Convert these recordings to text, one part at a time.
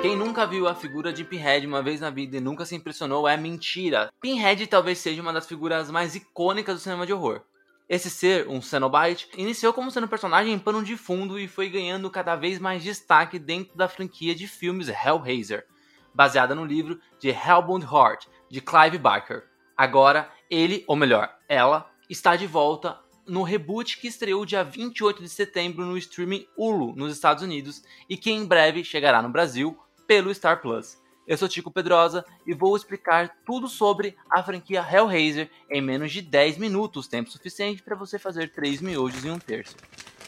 Quem nunca viu a figura de Pinhead uma vez na vida e nunca se impressionou é mentira. Pinhead talvez seja uma das figuras mais icônicas do cinema de horror. Esse ser, um Cenobite, iniciou como sendo um personagem em pano de fundo e foi ganhando cada vez mais destaque dentro da franquia de filmes Hellraiser, baseada no livro de Hellbound Heart, de Clive Barker. Agora, ele, ou melhor, ela, está de volta no reboot que estreou dia 28 de setembro no streaming Hulu nos Estados Unidos e que em breve chegará no Brasil pelo Star Plus. Eu sou Tico Pedrosa e vou explicar tudo sobre a franquia Hellraiser em menos de 10 minutos, tempo suficiente para você fazer 3 miojos em um terço.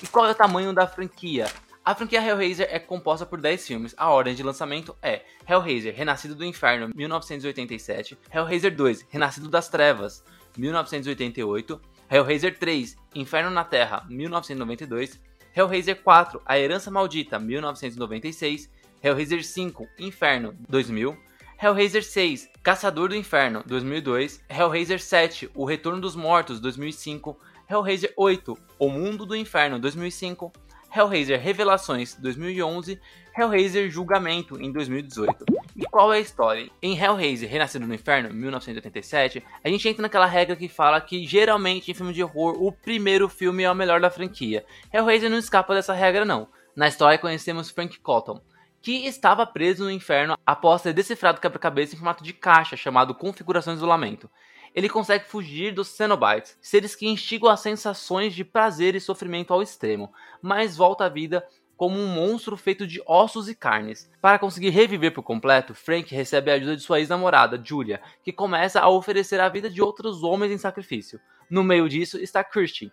E qual é o tamanho da franquia? A franquia Hellraiser é composta por 10 filmes. A ordem de lançamento é Hellraiser Renascido do Inferno, 1987, Hellraiser 2 Renascido das Trevas, 1988, Hellraiser 3 Inferno na Terra, 1992, Hellraiser 4 A Herança Maldita, 1996, Hellraiser 5 Inferno, 2000, Hellraiser 6 Caçador do Inferno, 2002, Hellraiser 7 O Retorno dos Mortos, 2005, Hellraiser 8 O Mundo do Inferno, 2005, Hellraiser Revelações 2011, Hellraiser Julgamento em 2018. E qual é a história? Em Hellraiser Renascido no Inferno, 1987, a gente entra naquela regra que fala que geralmente em filme de horror o primeiro filme é o melhor da franquia. Hellraiser não escapa dessa regra não. Na história conhecemos Frank Cotton, que estava preso no inferno após ter decifrado o quebra-cabeça em formato de caixa chamado Configuração Isolamento ele consegue fugir dos Cenobites, seres que instigam as sensações de prazer e sofrimento ao extremo, mas volta à vida como um monstro feito de ossos e carnes. Para conseguir reviver por completo, Frank recebe a ajuda de sua ex-namorada, Julia, que começa a oferecer a vida de outros homens em sacrifício. No meio disso está Christian,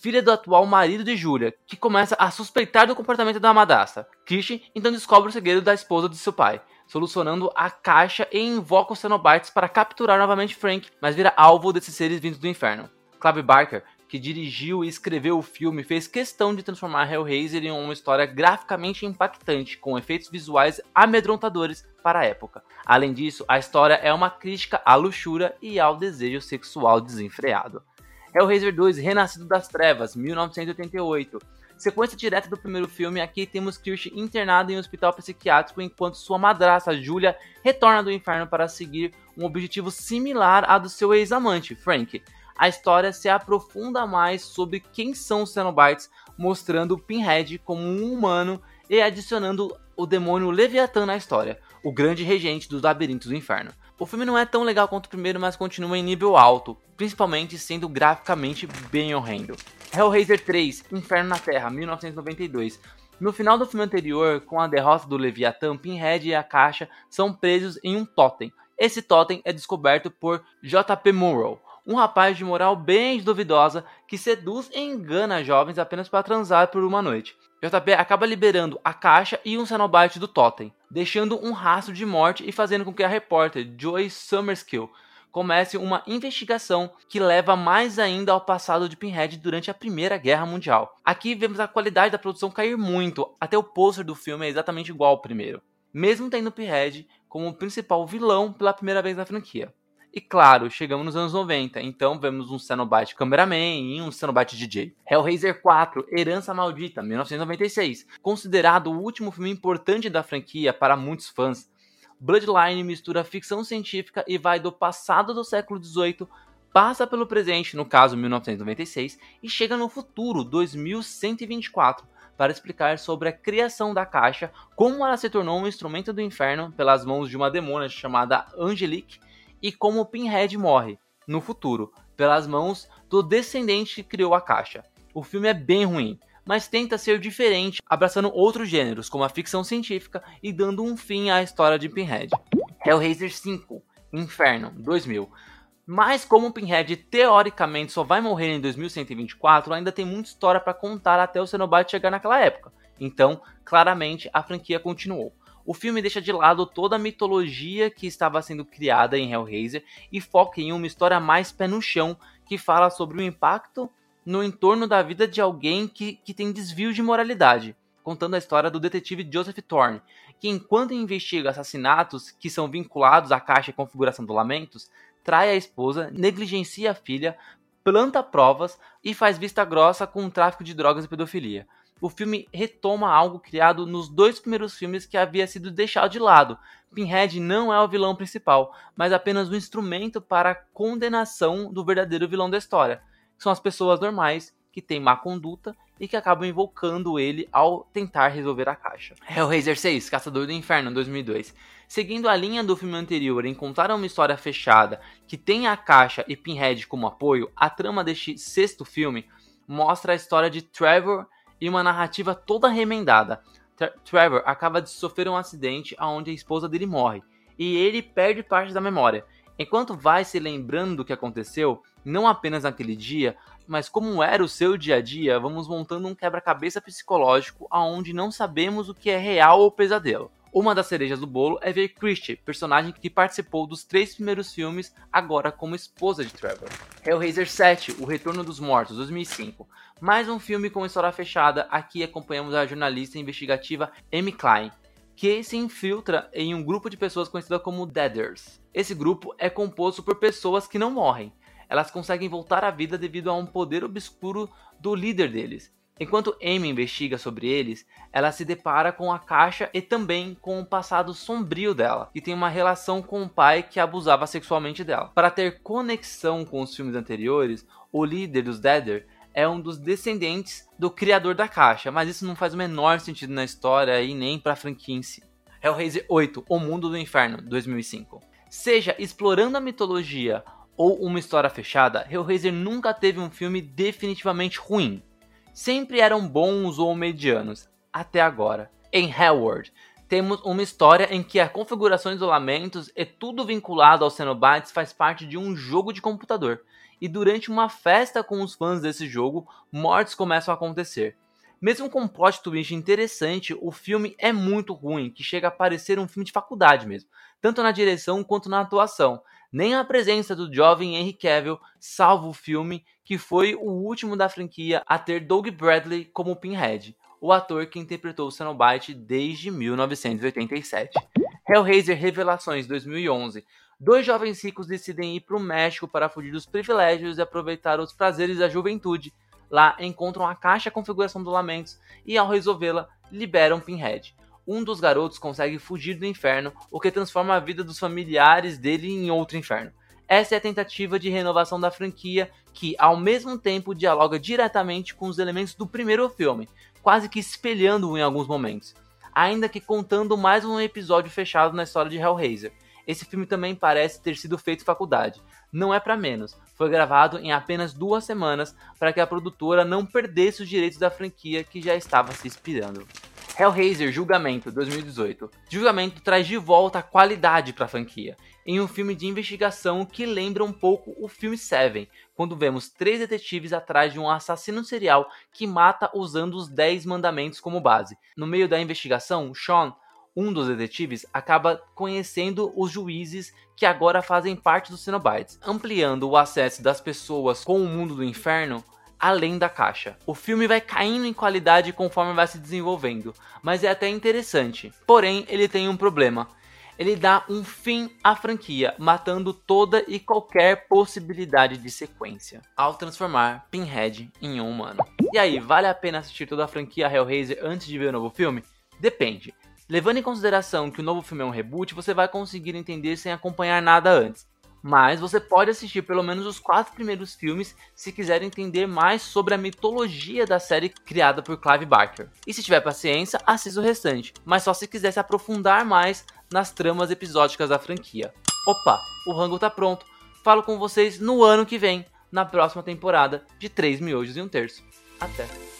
filha do atual marido de Julia, que começa a suspeitar do comportamento da madrasta. Christian então descobre o segredo da esposa de seu pai, solucionando a caixa e invoca os Cenobites para capturar novamente Frank, mas vira alvo desses seres vindos do inferno. Clive Barker, que dirigiu e escreveu o filme, fez questão de transformar Hellraiser em uma história graficamente impactante, com efeitos visuais amedrontadores para a época. Além disso, a história é uma crítica à luxúria e ao desejo sexual desenfreado. Hellraiser 2 Renascido das Trevas, 1988 Sequência direta do primeiro filme, aqui temos Kirsch internado em um hospital psiquiátrico enquanto sua madrasta, Julia, retorna do inferno para seguir um objetivo similar ao do seu ex-amante, Frank. A história se aprofunda mais sobre quem são os Cenobites, mostrando Pinhead como um humano e adicionando o demônio Leviathan na história, o grande regente dos labirintos do inferno. O filme não é tão legal quanto o primeiro, mas continua em nível alto, principalmente sendo graficamente bem horrendo. Hellraiser 3, Inferno na Terra, 1992. No final do filme anterior, com a derrota do Leviatã, Pinhead e a Caixa são presos em um totem. Esse totem é descoberto por J.P. Murrow, um rapaz de moral bem duvidosa que seduz e engana jovens apenas para transar por uma noite. JP acaba liberando a caixa e um Cenobite do Totem, deixando um rastro de morte e fazendo com que a repórter Joy Summerskill comece uma investigação que leva mais ainda ao passado de Pinhead durante a Primeira Guerra Mundial. Aqui vemos a qualidade da produção cair muito, até o pôster do filme é exatamente igual ao primeiro, mesmo tendo Pinhead como principal vilão pela primeira vez na franquia. E claro, chegamos nos anos 90, então vemos um Cenobite Cameraman e um Cenobite DJ. Hellraiser 4, Herança Maldita, 1996. Considerado o último filme importante da franquia para muitos fãs, Bloodline mistura ficção científica e vai do passado do século 18 passa pelo presente, no caso 1996, e chega no futuro, 2124, para explicar sobre a criação da caixa, como ela se tornou um instrumento do inferno pelas mãos de uma demônia chamada Angelique e como Pinhead morre, no futuro, pelas mãos do descendente que criou a caixa. O filme é bem ruim, mas tenta ser diferente, abraçando outros gêneros, como a ficção científica e dando um fim à história de Pinhead. Hellraiser 5 Inferno 2000 mas como Pinhead teoricamente só vai morrer em 2124, ainda tem muita história para contar até o Cenobite chegar naquela época. Então, claramente, a franquia continuou o filme deixa de lado toda a mitologia que estava sendo criada em Hellraiser e foca em uma história mais pé no chão que fala sobre o impacto no entorno da vida de alguém que, que tem desvio de moralidade, contando a história do detetive Joseph Thorne, que enquanto investiga assassinatos que são vinculados à caixa e configuração do Lamentos, trai a esposa, negligencia a filha, planta provas e faz vista grossa com o tráfico de drogas e pedofilia. O filme retoma algo criado nos dois primeiros filmes que havia sido deixado de lado. Pinhead não é o vilão principal, mas apenas um instrumento para a condenação do verdadeiro vilão da história, são as pessoas normais que têm má conduta e que acabam invocando ele ao tentar resolver a caixa. Hellraiser 6, Caçador do Inferno, 2002. Seguindo a linha do filme anterior em contar uma história fechada que tem a caixa e Pinhead como apoio, a trama deste sexto filme mostra a história de Trevor e uma narrativa toda remendada. Tra Trevor acaba de sofrer um acidente onde a esposa dele morre e ele perde parte da memória. Enquanto vai se lembrando do que aconteceu, não apenas naquele dia, mas como era o seu dia a dia, vamos montando um quebra-cabeça psicológico aonde não sabemos o que é real ou pesadelo. Uma das cerejas do bolo é ver Christie, personagem que participou dos três primeiros filmes, agora como esposa de Trevor. Hellraiser 7, O Retorno dos Mortos, 2005. Mais um filme com história fechada, aqui acompanhamos a jornalista investigativa Amy Klein, que se infiltra em um grupo de pessoas conhecida como Deaders. Esse grupo é composto por pessoas que não morrem, elas conseguem voltar à vida devido a um poder obscuro do líder deles. Enquanto Amy investiga sobre eles, ela se depara com a caixa e também com o passado sombrio dela, que tem uma relação com o pai que abusava sexualmente dela. Para ter conexão com os filmes anteriores, o líder dos Deader é um dos descendentes do criador da caixa, mas isso não faz o menor sentido na história e nem para a franquia em si. Hellraiser 8, O Mundo do Inferno, 2005. Seja explorando a mitologia ou uma história fechada, Hellraiser nunca teve um filme definitivamente ruim. Sempre eram bons ou medianos, até agora. Em Hellworld, temos uma história em que a configuração de isolamentos e tudo vinculado aos Cenobites faz parte de um jogo de computador. E durante uma festa com os fãs desse jogo, mortes começam a acontecer. Mesmo com um plot twist interessante, o filme é muito ruim, que chega a parecer um filme de faculdade mesmo, tanto na direção quanto na atuação. Nem a presença do jovem Henry Cavill salva o filme, que foi o último da franquia a ter Doug Bradley como Pinhead, o ator que interpretou o Cenobite desde 1987. Hellraiser Revelações 2011. Dois jovens ricos decidem ir para o México para fugir dos privilégios e aproveitar os prazeres da juventude. Lá encontram a caixa configuração do Lamentos e, ao resolvê-la, liberam Pinhead um dos garotos consegue fugir do inferno, o que transforma a vida dos familiares dele em outro inferno. Essa é a tentativa de renovação da franquia, que ao mesmo tempo dialoga diretamente com os elementos do primeiro filme, quase que espelhando-o em alguns momentos, ainda que contando mais um episódio fechado na história de Hellraiser. Esse filme também parece ter sido feito faculdade. Não é para menos, foi gravado em apenas duas semanas para que a produtora não perdesse os direitos da franquia que já estava se inspirando. Hellraiser Julgamento 2018. Julgamento traz de volta a qualidade para a franquia, em um filme de investigação que lembra um pouco o filme Seven, quando vemos três detetives atrás de um assassino serial que mata usando os 10 mandamentos como base. No meio da investigação, Sean, um dos detetives, acaba conhecendo os juízes que agora fazem parte dos Cenobites, ampliando o acesso das pessoas com o mundo do inferno além da caixa. O filme vai caindo em qualidade conforme vai se desenvolvendo, mas é até interessante. Porém, ele tem um problema. Ele dá um fim à franquia, matando toda e qualquer possibilidade de sequência, ao transformar Pinhead em um humano. E aí, vale a pena assistir toda a franquia Hellraiser antes de ver o novo filme? Depende. Levando em consideração que o novo filme é um reboot, você vai conseguir entender sem acompanhar nada antes mas você pode assistir pelo menos os quatro primeiros filmes se quiser entender mais sobre a mitologia da série criada por Clive Barker. E se tiver paciência, assista o restante, mas só se quiser se aprofundar mais nas tramas episódicas da franquia. Opa, o rango tá pronto. Falo com vocês no ano que vem, na próxima temporada de 3 miojos e um terço. Até!